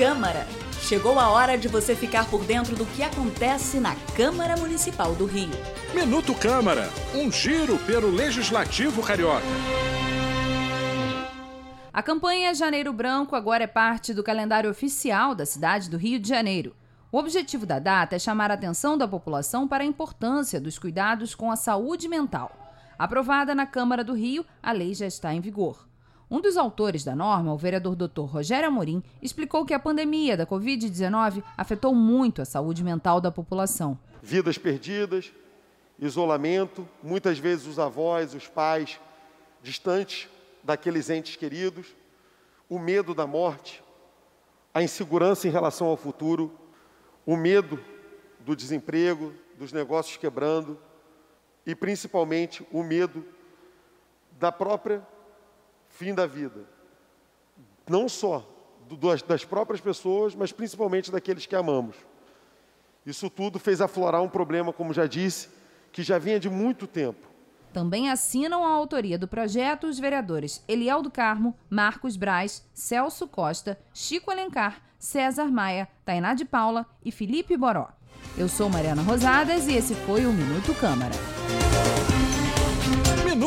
Câmara. Chegou a hora de você ficar por dentro do que acontece na Câmara Municipal do Rio. Minuto Câmara, um giro pelo Legislativo Carioca. A campanha Janeiro Branco agora é parte do calendário oficial da cidade do Rio de Janeiro. O objetivo da data é chamar a atenção da população para a importância dos cuidados com a saúde mental. Aprovada na Câmara do Rio, a lei já está em vigor. Um dos autores da norma, o vereador Dr. Rogério Amorim, explicou que a pandemia da Covid-19 afetou muito a saúde mental da população. Vidas perdidas, isolamento, muitas vezes os avós, os pais distantes daqueles entes queridos, o medo da morte, a insegurança em relação ao futuro, o medo do desemprego, dos negócios quebrando e principalmente o medo da própria fim da vida. Não só das próprias pessoas, mas principalmente daqueles que amamos. Isso tudo fez aflorar um problema, como já disse, que já vinha de muito tempo. Também assinam a autoria do projeto os vereadores Eliel do Carmo, Marcos Braz, Celso Costa, Chico Alencar, César Maia, Tainá de Paula e Felipe Boró. Eu sou Mariana Rosadas e esse foi o Minuto Câmara.